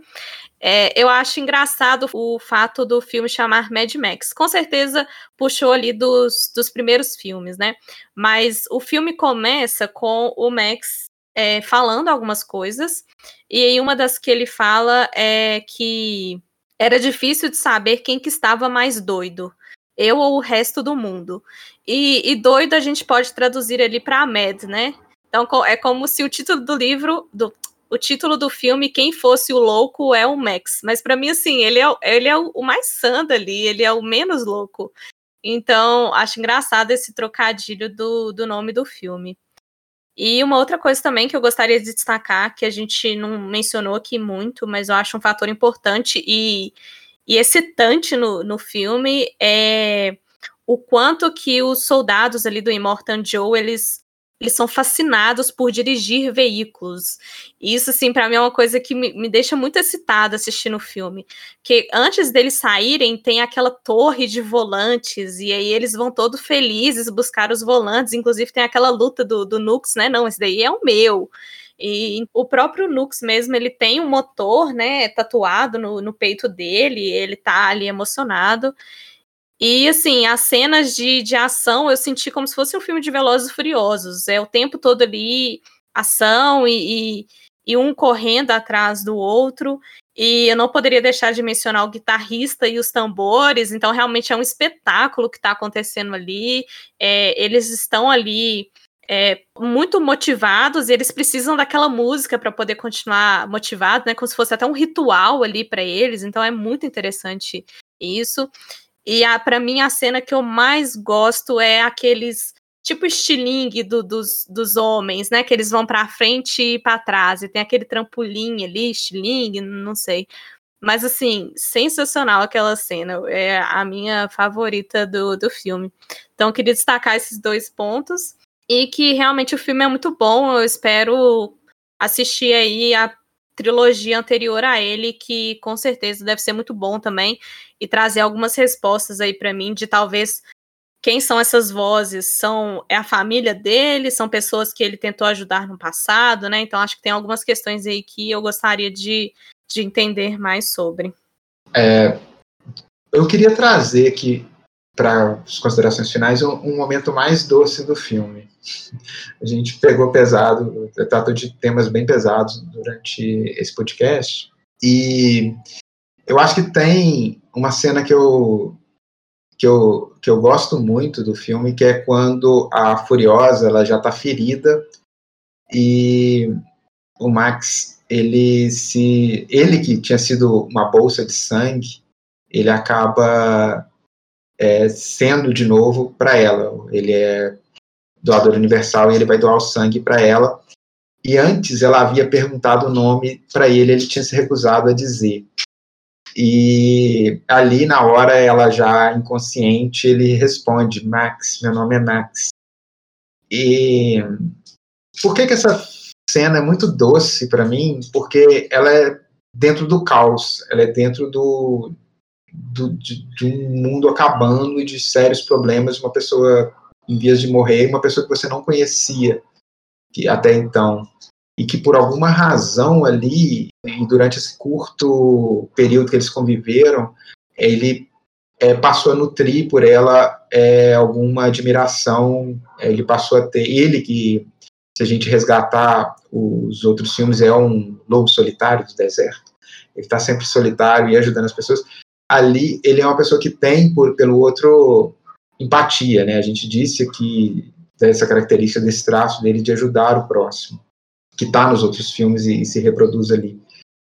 É, eu acho engraçado o fato do filme chamar Mad Max. Com certeza puxou ali dos, dos primeiros filmes, né? Mas o filme começa com o Max é, falando algumas coisas, e aí uma das que ele fala é que era difícil de saber quem que estava mais doido eu ou o resto do mundo. E, e doido a gente pode traduzir ali para Mad, né? Então é como se o título do livro, do, o título do filme, quem fosse o louco é o Max. Mas para mim, assim, ele é, ele é o mais sã ali, ele é o menos louco. Então, acho engraçado esse trocadilho do, do nome do filme. E uma outra coisa também que eu gostaria de destacar, que a gente não mencionou aqui muito, mas eu acho um fator importante e, e excitante no, no filme, é o quanto que os soldados ali do Immortan Joe, eles eles são fascinados por dirigir veículos. Isso, assim, para mim é uma coisa que me, me deixa muito excitada assistindo o filme. Porque antes deles saírem, tem aquela torre de volantes, e aí eles vão todos felizes buscar os volantes. Inclusive, tem aquela luta do, do Nux, né? Não, esse daí é o meu. E o próprio Nux mesmo, ele tem um motor, né, tatuado no, no peito dele, ele tá ali emocionado. E, assim, as cenas de, de ação eu senti como se fosse um filme de Velozes e Furiosos. É o tempo todo ali, ação e, e, e um correndo atrás do outro. E eu não poderia deixar de mencionar o guitarrista e os tambores. Então, realmente é um espetáculo que está acontecendo ali. É, eles estão ali é, muito motivados e eles precisam daquela música para poder continuar motivados, né? Como se fosse até um ritual ali para eles. Então, é muito interessante isso. E para mim a cena que eu mais gosto é aqueles tipo estilingue do, dos, dos homens, né? Que eles vão para frente e para trás e tem aquele trampolim ali, estilingue, não sei. Mas assim, sensacional aquela cena. É a minha favorita do, do filme. Então, eu queria destacar esses dois pontos. E que realmente o filme é muito bom. Eu espero assistir aí a trilogia anterior a ele, que com certeza deve ser muito bom também, e trazer algumas respostas aí para mim de talvez quem são essas vozes? São é a família dele? São pessoas que ele tentou ajudar no passado, né? Então acho que tem algumas questões aí que eu gostaria de, de entender mais sobre. É, eu queria trazer aqui para as considerações finais um, um, momento mais doce do filme. A gente pegou pesado, tratou de temas bem pesados durante esse podcast, e eu acho que tem uma cena que eu, que eu, que eu gosto muito do filme, que é quando a Furiosa ela já está ferida e o Max ele se ele que tinha sido uma bolsa de sangue ele acaba é, sendo de novo para ela. Ele é doador universal e ele vai doar o sangue para ela. E antes ela havia perguntado o nome para ele, ele tinha se recusado a dizer. E ali na hora ela já inconsciente, ele responde: Max, meu nome é Max. E por que que essa cena é muito doce para mim? Porque ela é dentro do caos, ela é dentro do do, de, de, um mundo acabando e de sérios problemas, uma pessoa em vias de morrer, uma pessoa que você não conhecia que até então e que por alguma razão ali durante esse curto período que eles conviveram, ele é, passou a nutrir por ela é, alguma admiração, ele passou a ter ele que se a gente resgatar os outros filmes é um lobo solitário do deserto, ele está sempre solitário e ajudando as pessoas. Ali ele é uma pessoa que tem, por, pelo outro, empatia, né? A gente disse aqui dessa característica desse traço dele de ajudar o próximo, que está nos outros filmes e, e, se reproduz ali.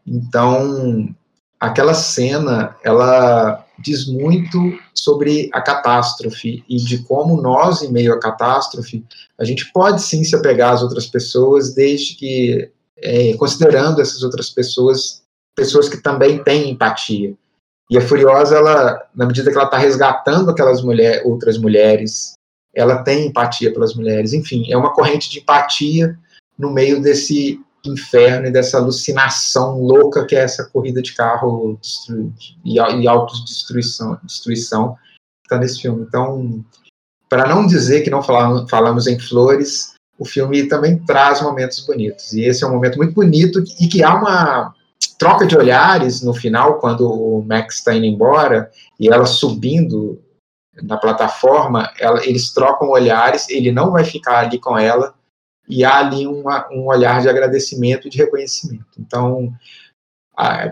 Então, aquela cena, ela diz muito sobre a catástrofe e de como nós, em meio à catástrofe, a gente pode sim se apegar às outras pessoas, desde que, é, considerando essas outras pessoas, pessoas que também têm empatia e a Furiosa, ela, na medida que ela está resgatando aquelas mulher, outras mulheres, ela tem empatia pelas mulheres. Enfim, é uma corrente de empatia no meio desse inferno e dessa alucinação louca que é essa corrida de carro e, e autodestruição destruição que está nesse filme. Então, para não dizer que não falamos, falamos em flores, o filme também traz momentos bonitos. E esse é um momento muito bonito e que há uma troca de olhares no final, quando o Max está indo embora e ela subindo na plataforma, ela, eles trocam olhares, ele não vai ficar ali com ela, e há ali uma, um olhar de agradecimento e de reconhecimento. Então,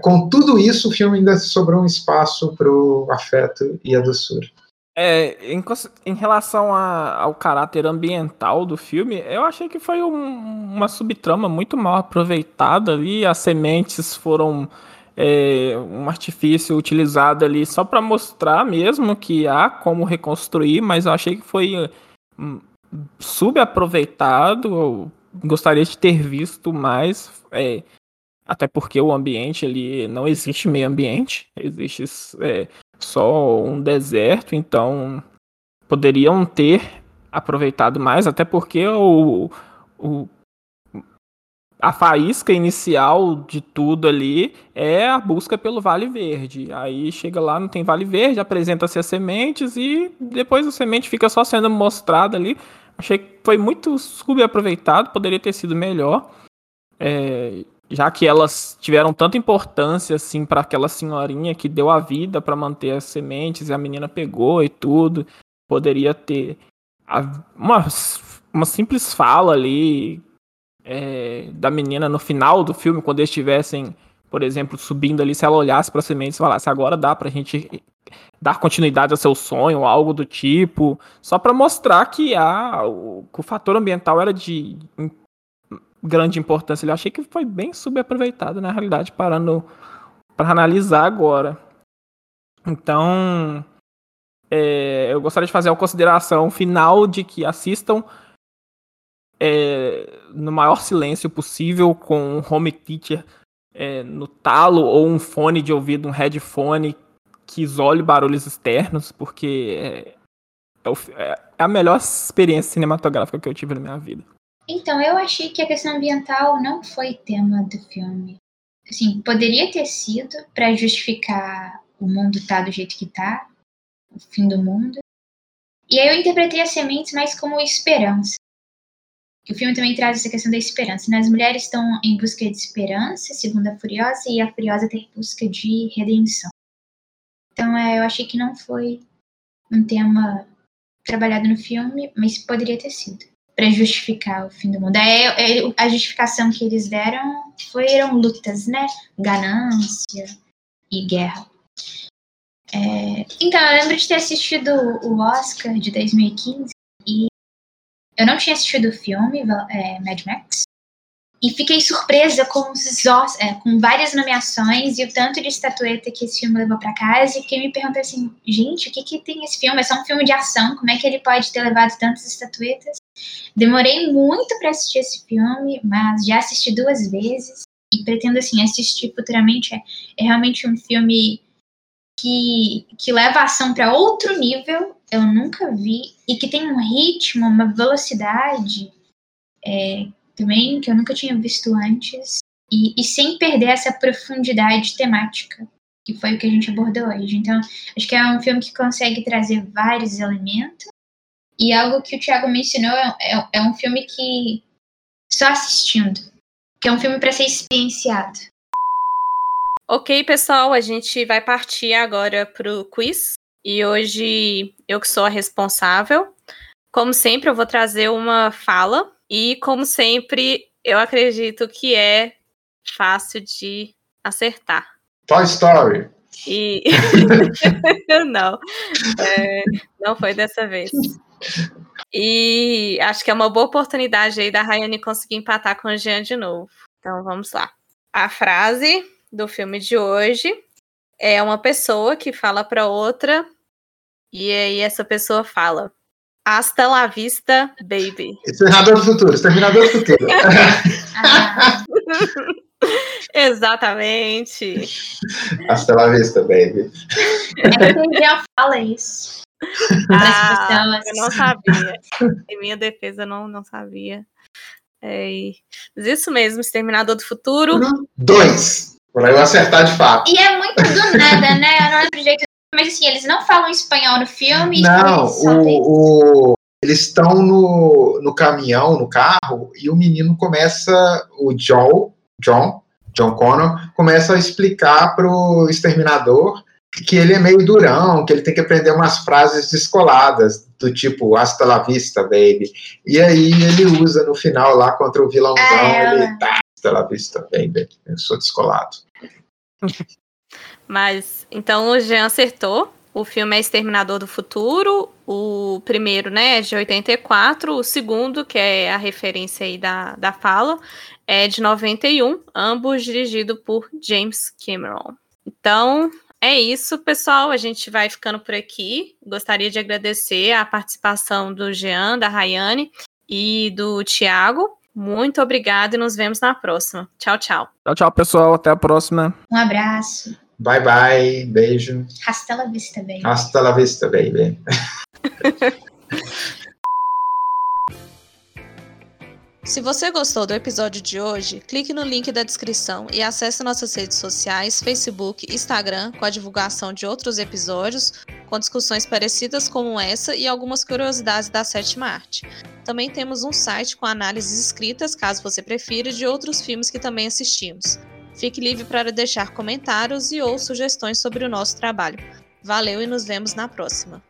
com tudo isso, o filme ainda sobrou um espaço para o afeto e a doçura. É, em, em relação a, ao caráter ambiental do filme, eu achei que foi um, uma subtrama muito mal aproveitada ali. As sementes foram é, um artifício utilizado ali só para mostrar mesmo que há como reconstruir, mas eu achei que foi hum, subaproveitado. Gostaria de ter visto mais. É, até porque o ambiente ali não existe meio ambiente, existe é, só um deserto, então poderiam ter aproveitado mais, até porque o, o a faísca inicial de tudo ali é a busca pelo Vale Verde. Aí chega lá, não tem Vale Verde, apresenta-se as sementes e depois a semente fica só sendo mostrada ali. Achei que foi muito subaproveitado, poderia ter sido melhor. É, já que elas tiveram tanta importância assim para aquela senhorinha que deu a vida para manter as sementes e a menina pegou e tudo, poderia ter uma, uma simples fala ali é, da menina no final do filme, quando eles estivessem, por exemplo, subindo ali, se ela olhasse para as sementes e falasse, agora dá para a gente dar continuidade ao seu sonho, algo do tipo, só para mostrar que, a, o, que o fator ambiental era de grande importância. Eu achei que foi bem subaproveitado, na realidade, parando para analisar agora. Então, é, eu gostaria de fazer uma consideração final de que assistam é, no maior silêncio possível, com um home theater é, no talo ou um fone de ouvido, um headphone que isole barulhos externos, porque é, é, é a melhor experiência cinematográfica que eu tive na minha vida. Então, eu achei que a questão ambiental não foi tema do filme. Assim, poderia ter sido para justificar o mundo tá do jeito que está, o fim do mundo. E aí eu interpretei as sementes mais como esperança. O filme também traz essa questão da esperança. Né? As mulheres estão em busca de esperança, segundo a Furiosa, e a Furiosa está em busca de redenção. Então, é, eu achei que não foi um tema trabalhado no filme, mas poderia ter sido para justificar o fim do mundo. É, é, a justificação que eles deram foram lutas, né? Ganância e guerra. É, então, eu lembro de ter assistido o Oscar de 2015 e eu não tinha assistido o filme é, Mad Max e fiquei surpresa com, os, é, com várias nomeações e o tanto de estatueta que esse filme levou para casa e fiquei me perguntando assim, gente, o que que tem esse filme? É só um filme de ação, como é que ele pode ter levado tantas estatuetas? Demorei muito para assistir esse filme, mas já assisti duas vezes e pretendo assim assistir futuramente. É, é realmente um filme que, que leva a ação para outro nível. Eu nunca vi e que tem um ritmo, uma velocidade é, também que eu nunca tinha visto antes e, e sem perder essa profundidade temática que foi o que a gente abordou hoje. Então, acho que é um filme que consegue trazer vários elementos e algo que o Thiago mencionou é, é, é um filme que só assistindo, que é um filme para ser experienciado. Ok, pessoal, a gente vai partir agora para o quiz. E hoje eu que sou a responsável. Como sempre, eu vou trazer uma fala. E, como sempre, eu acredito que é fácil de acertar. Toy Story. E. não. É, não foi dessa vez. E acho que é uma boa oportunidade aí da Rayane conseguir empatar com o Jean de novo. Então vamos lá. A frase do filme de hoje é uma pessoa que fala para outra e aí essa pessoa fala: Hasta la vista, baby. Exterminador do futuro, exterminador do futuro. Exatamente. Hasta la vista, baby. É que já fala isso. Ah, eu não sabia. Em minha defesa, não, não sabia. É, mas isso mesmo, Exterminador do Futuro. Dois. Pra eu acertar de fato. E é muito do nada, né? Eu não lembro jeito. Mas assim, eles não falam espanhol no filme. Não, o, o, eles estão no, no caminhão, no carro, e o menino começa, o John, John, John Connor, começa a explicar pro exterminador que ele é meio durão, que ele tem que aprender umas frases descoladas, do tipo hasta la vista, baby. E aí ele usa no final lá contra o vilãozão, é. ele tá, hasta la vista, baby. Eu sou descolado. Mas, então o Jean acertou. O filme é Exterminador do Futuro. O primeiro, né, é de 84. O segundo, que é a referência aí da, da fala, é de 91. Ambos dirigidos por James Cameron. Então, é isso, pessoal. A gente vai ficando por aqui. Gostaria de agradecer a participação do Jean, da Rayane. e do Tiago. Muito obrigada e nos vemos na próxima. Tchau, tchau. Tchau, tchau, pessoal. Até a próxima. Um abraço. Bye, bye. Beijo. Hasta la vista, baby. Hasta la vista, baby. Se você gostou do episódio de hoje, clique no link da descrição e acesse nossas redes sociais, Facebook, Instagram, com a divulgação de outros episódios, com discussões parecidas como essa e algumas curiosidades da sétima arte. Também temos um site com análises escritas, caso você prefira, de outros filmes que também assistimos. Fique livre para deixar comentários e ou sugestões sobre o nosso trabalho. Valeu e nos vemos na próxima.